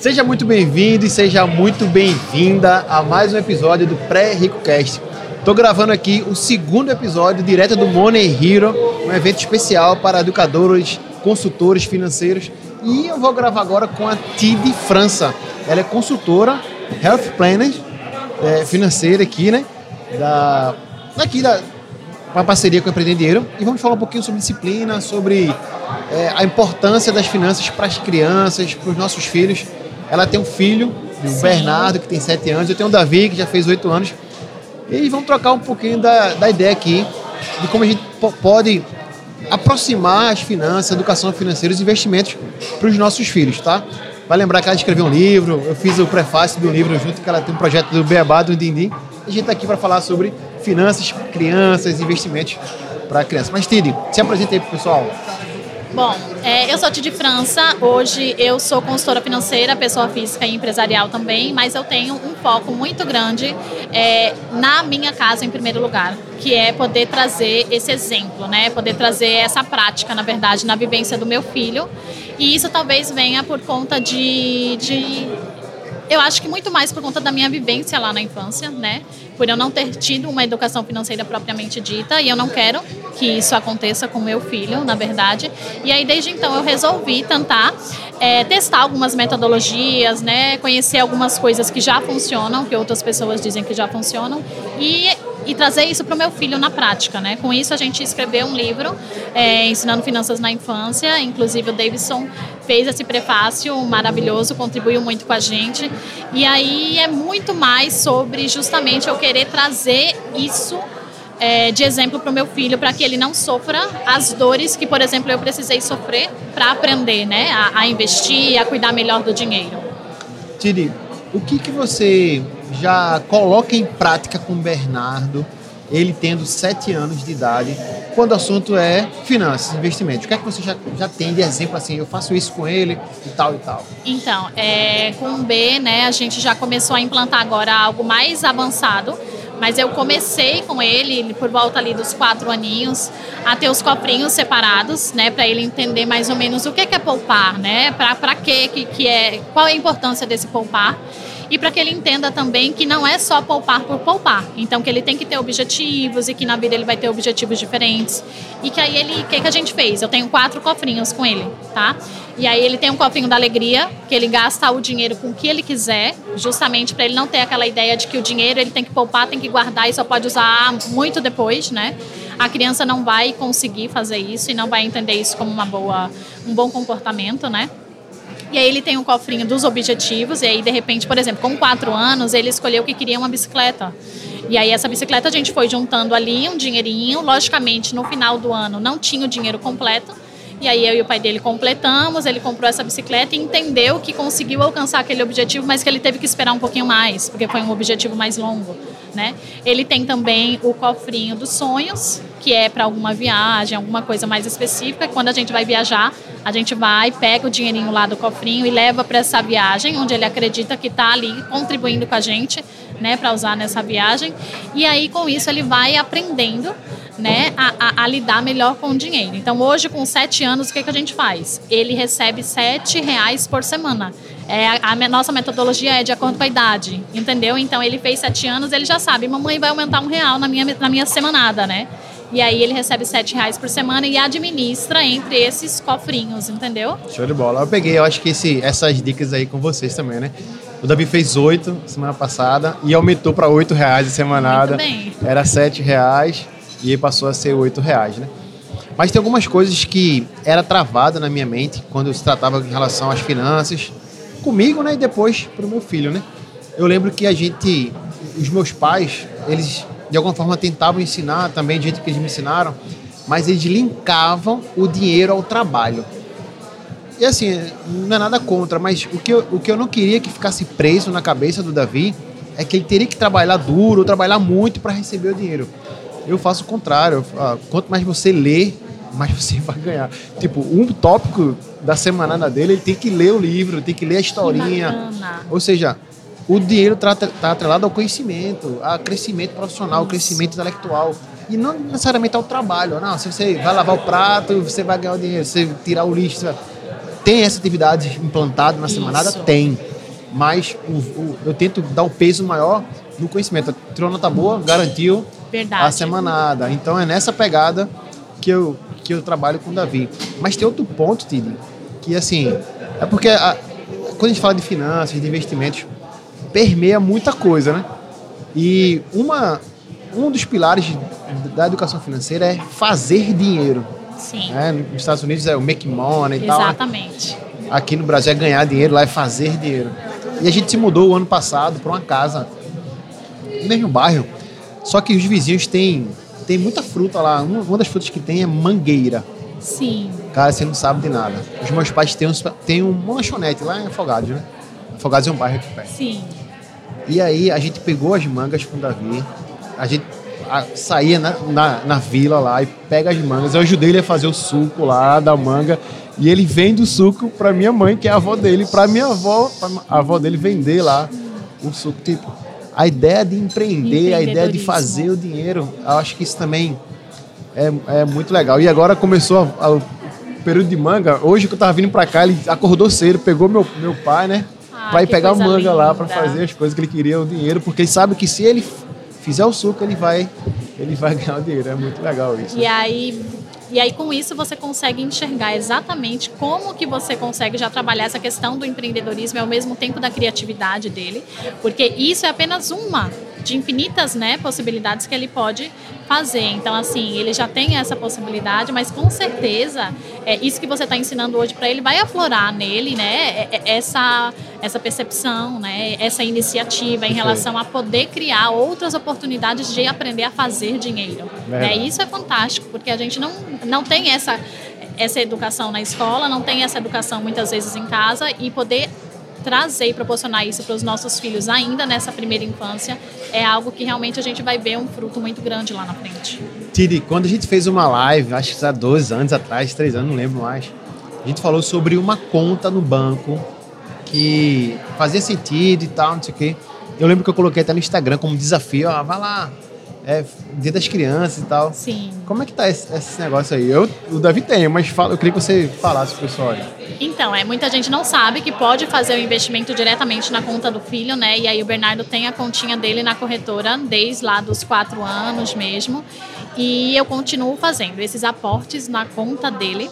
Seja muito bem-vindo e seja muito bem-vinda a mais um episódio do Pré-RicoCast. Estou gravando aqui o segundo episódio direto do Money Hero, um evento especial para educadores, consultores financeiros. E eu vou gravar agora com a Tid França. Ela é consultora, health planner é, financeira aqui, né? Da, daqui da uma parceria com o Empreender e vamos falar um pouquinho sobre disciplina, sobre é, a importância das finanças para as crianças, para os nossos filhos. Ela tem um filho, o. Bernardo, que tem 7 anos, eu tenho o Davi, que já fez 8 anos. E vamos trocar um pouquinho da, da ideia aqui de como a gente pode aproximar as finanças, a educação financeira, os investimentos para os nossos filhos, tá? Vai lembrar que ela escreveu um livro, eu fiz o prefácio do livro junto, que ela tem um projeto do Beabá, do Dindim. A gente está aqui para falar sobre finanças, crianças, investimentos para crianças. Mas, Tide, se apresenta aí para o pessoal. Bom, é, eu sou Tide França. Hoje eu sou consultora financeira, pessoa física e empresarial também, mas eu tenho um foco muito grande é, na minha casa em primeiro lugar, que é poder trazer esse exemplo, né? Poder trazer essa prática, na verdade, na vivência do meu filho. E isso talvez venha por conta de, de eu acho que muito mais por conta da minha vivência lá na infância, né? Por eu não ter tido uma educação financeira propriamente dita e eu não quero que isso aconteça com meu filho, na verdade. E aí desde então eu resolvi tentar é, testar algumas metodologias, né? Conhecer algumas coisas que já funcionam, que outras pessoas dizem que já funcionam e e trazer isso para o meu filho na prática, né? Com isso a gente escreveu um livro é, ensinando finanças na infância, inclusive o Davidson fez esse prefácio maravilhoso, contribuiu muito com a gente e aí é muito mais sobre justamente eu querer trazer isso é, de exemplo para o meu filho, para que ele não sofra as dores que, por exemplo, eu precisei sofrer para aprender, né, a, a, investir, a cuidar melhor do dinheiro. Tiri, o que que você já coloca em prática com o Bernardo, ele tendo sete anos de idade, quando o assunto é finanças, investimentos? O que é que você já, já tem de exemplo assim? Eu faço isso com ele e tal e tal. Então, é, com o B, né, a gente já começou a implantar agora algo mais avançado. Mas eu comecei com ele por volta ali dos quatro aninhos a ter os coprinhos separados, né, para ele entender mais ou menos o que é poupar, né, para que que é, qual é a importância desse poupar e para que ele entenda também que não é só poupar por poupar. Então que ele tem que ter objetivos e que na vida ele vai ter objetivos diferentes. E que aí ele, o que, que a gente fez? Eu tenho quatro cofrinhos com ele, tá? E aí ele tem um cofrinho da alegria, que ele gasta o dinheiro com o que ele quiser, justamente para ele não ter aquela ideia de que o dinheiro ele tem que poupar, tem que guardar e só pode usar muito depois, né? A criança não vai conseguir fazer isso e não vai entender isso como uma boa, um bom comportamento, né? E aí ele tem um cofrinho dos objetivos, e aí, de repente, por exemplo, com quatro anos, ele escolheu que queria uma bicicleta. E aí essa bicicleta a gente foi juntando ali um dinheirinho. Logicamente, no final do ano não tinha o dinheiro completo. E aí eu e o pai dele completamos, ele comprou essa bicicleta e entendeu que conseguiu alcançar aquele objetivo, mas que ele teve que esperar um pouquinho mais, porque foi um objetivo mais longo, né? Ele tem também o cofrinho dos sonhos, que é para alguma viagem, alguma coisa mais específica. Quando a gente vai viajar, a gente vai, pega o dinheirinho lá do cofrinho e leva para essa viagem, onde ele acredita que está ali contribuindo com a gente, né, para usar nessa viagem. E aí com isso ele vai aprendendo né, a, a, a, lidar melhor com o dinheiro. Então, hoje, com sete anos, o que, que a gente faz? Ele recebe sete reais por semana. É, a, a, nossa metodologia é de acordo com a idade, entendeu? Então, ele fez sete anos, ele já sabe, mamãe vai aumentar um real na minha, na minha semanada, né? E aí ele recebe sete reais por semana e administra entre esses cofrinhos, entendeu? Show de bola. Eu peguei, eu acho que esse, essas dicas aí com vocês também, né? O Davi fez oito semana passada e aumentou para oito reais a semanada. Muito bem. Era sete reais e aí passou a ser oito reais, né? Mas tem algumas coisas que era travada na minha mente quando se tratava em relação às finanças, comigo, né, e depois para o meu filho, né? Eu lembro que a gente, os meus pais, eles de alguma forma tentavam ensinar também do jeito que eles me ensinaram, mas eles linkavam o dinheiro ao trabalho. E assim, não é nada contra, mas o que eu, o que eu não queria que ficasse preso na cabeça do Davi é que ele teria que trabalhar duro, trabalhar muito para receber o dinheiro. Eu faço o contrário. Quanto mais você lê, mais você vai ganhar. Tipo, um tópico da semanada dele, ele tem que ler o livro, tem que ler a historinha. Ou seja, o dinheiro está atrelado ao conhecimento, a crescimento profissional, Isso. crescimento intelectual. E não necessariamente ao trabalho. Não, se você vai lavar o prato, você vai ganhar o dinheiro. Se você tirar o lixo, vai... tem essa atividade implantada na Isso. semanada? Tem. Mas o- o- eu tento dar o peso maior no conhecimento. A tirou nota boa, garantiu Verdade. a semanada. Então é nessa pegada que eu, que eu trabalho com o Davi. Mas tem outro ponto, Tid, que assim, é porque a- quando a gente fala de finanças, de investimentos, permeia muita coisa, né? E uma, um dos pilares da educação financeira é fazer dinheiro. Sim. Né? Nos Estados Unidos é o make money e tal. né? Exatamente. Aqui no Brasil é ganhar dinheiro, lá é fazer dinheiro. E a gente se mudou o ano passado para uma casa no mesmo bairro. Só que os vizinhos têm, têm muita fruta lá. Uma, uma das frutas que tem é mangueira. Sim. Cara, você não sabe de nada. Os meus pais têm, uns, têm uma lanchonete lá em Afogados, né? Afogados é um bairro aqui perto. Sim. E aí a gente pegou as mangas com o Davi. A gente a- saía na, na, na vila lá e pega as mangas. Eu ajudei ele a fazer o suco lá da manga. E ele vende o suco pra minha mãe, que é a avó dele, pra minha avó, pra a avó dele vender lá o suco. Tipo, a ideia de empreender, a ideia de fazer o dinheiro, eu acho que isso também é, é muito legal. E agora começou a- a- o período de manga. Hoje que eu tava vindo pra cá, ele acordou cedo, pegou meu, meu pai, né? Ah, pra ir pegar manga lá pra linda. fazer as coisas que ele queria, o dinheiro, porque ele sabe que se ele fizer o suco, ele vai, ele vai ganhar o dinheiro. É muito legal isso. E aí, e aí com isso você consegue enxergar exatamente como que você consegue já trabalhar essa questão do empreendedorismo e ao mesmo tempo da criatividade dele, porque isso é apenas uma de infinitas, né, possibilidades que ele pode fazer. Então assim, ele já tem essa possibilidade, mas com certeza é isso que você está ensinando hoje para ele vai aflorar nele, né, é- é- essa essa percepção, né, essa iniciativa em relação a poder criar outras oportunidades de aprender a fazer dinheiro. Verdade. Isso é fantástico, porque a gente não, não tem essa, essa educação na escola, não tem essa educação muitas vezes em casa e poder trazer e proporcionar isso para os nossos filhos ainda nessa primeira infância é algo que realmente a gente vai ver um fruto muito grande lá na frente. Tiri, quando a gente fez uma live, acho que há dois anos atrás, três anos, não lembro mais, a gente falou sobre uma conta no banco que fazia sentido e tal, não sei o quê. Eu lembro que eu coloquei até no Instagram como desafio, ó, vai lá, é dia das crianças e tal. Sim. Como é que tá esse, esse negócio aí? Eu, o Davi tem, mas fala, eu queria que você falasse pro pessoal aí. Então, é, muita gente não sabe que pode fazer o investimento diretamente na conta do filho, né? E aí o Bernardo tem a continha dele na corretora desde lá dos quatro anos mesmo. E eu continuo fazendo esses aportes na conta dele.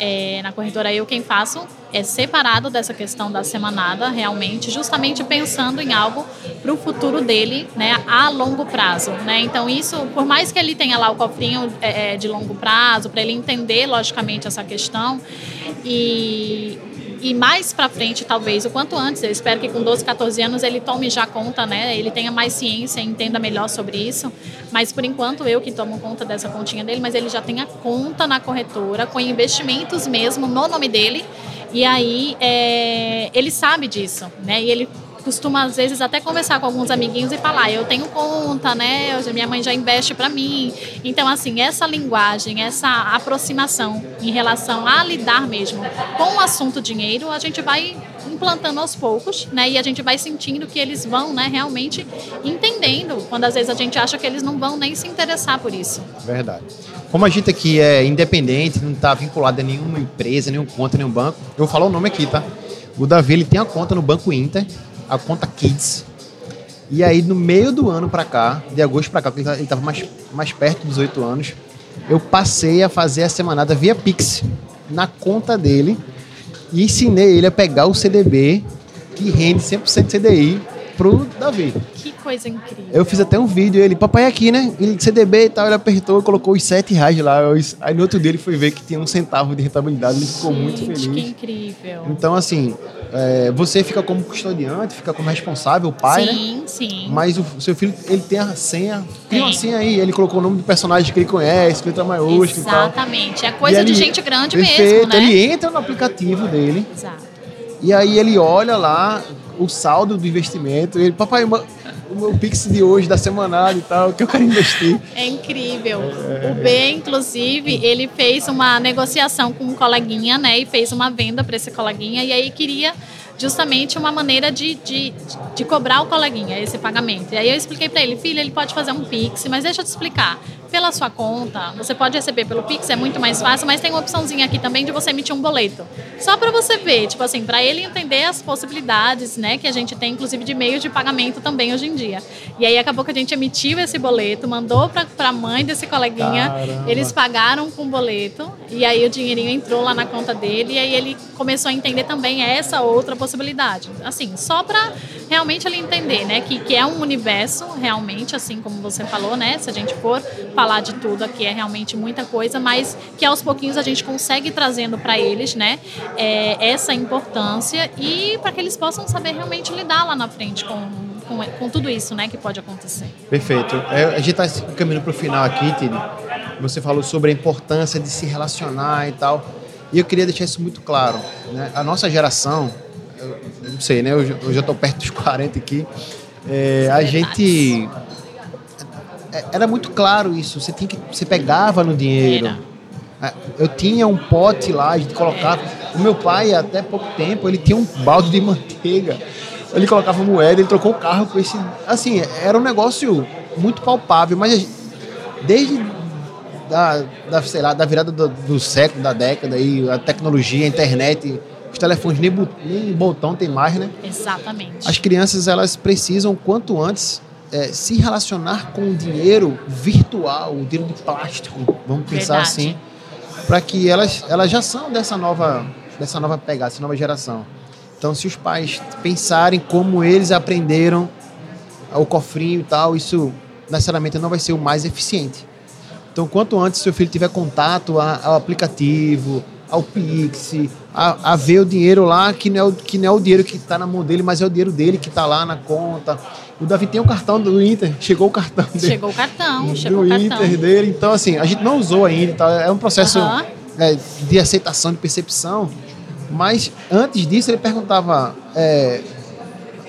É, na corretora eu quem faço é separado dessa questão da semanada, realmente, justamente pensando em algo para o futuro dele, né, a longo prazo, né? Então isso, por mais que ele tenha lá o cofrinho é, é, de longo prazo, para ele entender logicamente essa questão e e mais para frente, talvez, o quanto antes, eu espero que com 12, 14 anos ele tome já conta, né? Ele tenha mais ciência entenda melhor sobre isso. Mas por enquanto eu que tomo conta dessa continha dele, mas ele já tem a conta na corretora com investimentos mesmo no nome dele. E aí é, ele sabe disso, né? E ele costuma às vezes até conversar com alguns amiguinhos e falar, eu tenho conta, né? Minha mãe já investe para mim. Então assim, essa linguagem, essa aproximação em relação a lidar mesmo com o assunto dinheiro, a gente vai implantando aos poucos, né? E a gente vai sentindo que eles vão, né, realmente entendendo, quando às vezes a gente acha que eles não vão nem se interessar por isso. Verdade. Como a gente aqui é independente, não está vinculado a nenhuma empresa, nenhum conta, nenhum banco, eu vou falar o nome aqui, tá? O Davi ele tem a conta no Banco Inter, a conta Kids. E aí, no meio do ano pra cá, de agosto pra cá, porque ele estava mais, mais perto dos 18 anos, eu passei a fazer a semanada via Pix na conta dele e ensinei ele a pegar o CDB que rende 100% CDI pro Davi. Que coisa incrível. Eu fiz até um vídeo, ele, papai aqui, né? Ele CDB e tal, ele apertou e colocou os 7 reais lá. Aí no outro dia ele foi ver que tinha um centavo de rentabilidade, ele ficou muito feliz. que incrível. Então, assim, é, você fica como custodiante, fica como responsável, pai, né? sim, sim. Mas o seu filho, ele tem a senha, tem uma senha aí, ele colocou o nome do personagem que ele conhece, letra maiúscula e tal. Exatamente. É coisa de gente grande Perfeito, mesmo, né? Ele entra no aplicativo dele, Exato. e aí ele olha lá o saldo do investimento. Ele, papai, o meu Pix de hoje, da semanada e tal, que eu quero investir. É incrível. O B, inclusive, ele fez uma negociação com um coleguinha, né? E fez uma venda para esse coleguinha. E aí queria justamente uma maneira de, de, de cobrar o coleguinha esse pagamento. E aí eu expliquei para ele, filho, ele pode fazer um Pix, mas deixa eu te explicar. Pela sua conta, você pode receber pelo Pix, é muito mais fácil, mas tem uma opçãozinha aqui também de você emitir um boleto. Só para você ver, tipo assim, para ele entender as possibilidades, né, que a gente tem, inclusive, de meios de pagamento também hoje em dia. E aí acabou que a gente emitiu esse boleto, mandou para a mãe desse coleguinha, Caramba. eles pagaram com o boleto, e aí o dinheirinho entrou lá na conta dele, e aí ele começou a entender também essa outra possibilidade. Assim, só para realmente ele entender, né, que, que é um universo, realmente, assim como você falou, né, se a gente for falar de tudo aqui é realmente muita coisa, mas que aos pouquinhos a gente consegue trazendo para eles, né, é, essa importância e para que eles possam saber realmente lidar lá na frente com, com, com tudo isso, né, que pode acontecer. Perfeito. É, a gente está caminhando para o final aqui, Tini. Você falou sobre a importância de se relacionar e tal. E eu queria deixar isso muito claro. Né? A nossa geração, não sei, né? Eu, já estou perto dos 40 aqui. É, a gente é, era muito claro isso. Você tinha que, você pegava no dinheiro. É, eu tinha um pote lá, a gente colocava. O meu pai, até pouco tempo, ele tinha um balde de manteiga. Ele colocava moeda, ele trocou o carro com esse. Assim, era um negócio muito palpável, mas desde da, da, sei lá, da virada do, do século, da década, aí, a tecnologia, a internet, os telefones nem, nem botão tem mais, né? Exatamente. As crianças elas precisam quanto antes é, se relacionar com o dinheiro virtual, o dinheiro de plástico, vamos pensar Verdade. assim, para que elas, elas já são dessa nova, dessa nova pegada, dessa nova geração. Então, se os pais pensarem como eles aprenderam o cofrinho e tal, isso necessariamente não vai ser o mais eficiente. Então, quanto antes seu filho tiver contato ao aplicativo, ao Pix, a, a, ver o dinheiro lá, que não é o, que não é o dinheiro que está na mão dele, mas é o dinheiro dele que está lá na conta. O Davi tem o cartão do Inter, chegou o cartão dele. Chegou o cartão, chegou o cartão. Inter dele. Então, assim, a gente não usou ainda, tá? é um processo uhum. é, de aceitação, de percepção. Mas antes disso, ele perguntava: é,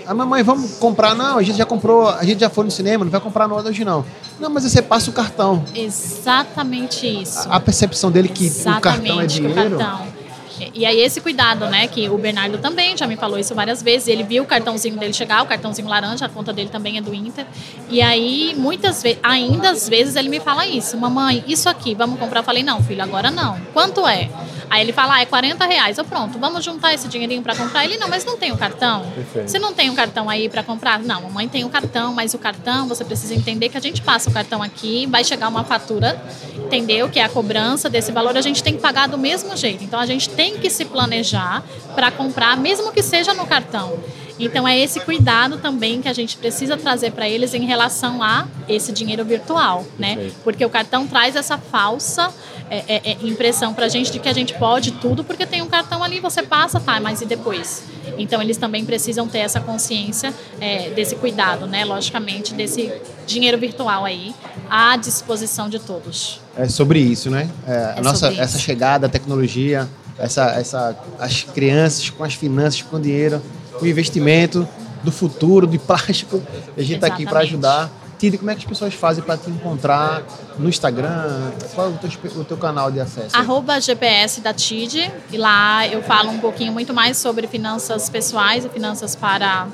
a mamãe, vamos comprar? Não, a gente já comprou, a gente já foi no cinema, não vai comprar nada hoje não. Não, mas você passa o cartão. Exatamente isso. A, a percepção dele que Exatamente, o cartão é dinheiro. O cartão. E aí esse cuidado, né, que o Bernardo também já me falou isso várias vezes, ele viu o cartãozinho dele chegar, o cartãozinho laranja, a conta dele também é do Inter. E aí muitas vezes, ainda às vezes ele me fala isso, mamãe, isso aqui, vamos comprar? Eu falei, não, filho, agora não. Quanto é? Aí ele fala, ah, é 40 reais. Eu, pronto, vamos juntar esse dinheirinho para comprar. Ele, não, mas não tem o cartão? Perfeito. Você não tem um cartão aí para comprar? Não, mamãe tem o cartão, mas o cartão, você precisa entender que a gente passa o cartão aqui, vai chegar uma fatura, entendeu? Que é a cobrança desse valor, a gente tem que pagar do mesmo jeito. Então a gente tem que se planejar para comprar, mesmo que seja no cartão. Então é esse cuidado também que a gente precisa trazer para eles em relação a esse dinheiro virtual, né? Porque o cartão traz essa falsa é, é, é impressão para a gente de que a gente pode tudo porque tem um cartão ali, você passa, tá, mas e depois? Então eles também precisam ter essa consciência é, desse cuidado, né? Logicamente desse dinheiro virtual aí à disposição de todos. É sobre isso, né? É, a nossa essa chegada à tecnologia, essa, essa as crianças com as finanças, com o dinheiro o investimento do futuro, de plástico. A gente está aqui para ajudar. Tide, como é que as pessoas fazem para te encontrar no Instagram? Qual é o teu, o teu canal de acesso? Arroba GPS da TID. E lá eu falo um pouquinho muito mais sobre finanças pessoais e finanças para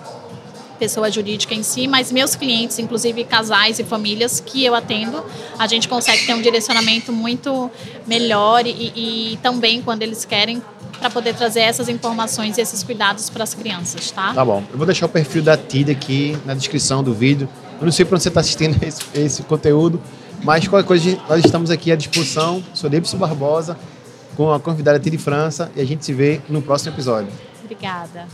pessoa jurídica em si, mas meus clientes, inclusive casais e famílias que eu atendo, a gente consegue ter um direcionamento muito melhor e, e também quando eles querem para poder trazer essas informações e esses cuidados para as crianças, tá? Tá bom. Eu vou deixar o perfil da TID aqui na descrição do vídeo. Eu não sei para onde você está assistindo esse, esse, conteúdo, mas qualquer coisa, nós estamos aqui à disposição. Sou Debson Barbosa, com a convidada TID França, e a gente se vê no próximo episódio. Obrigada.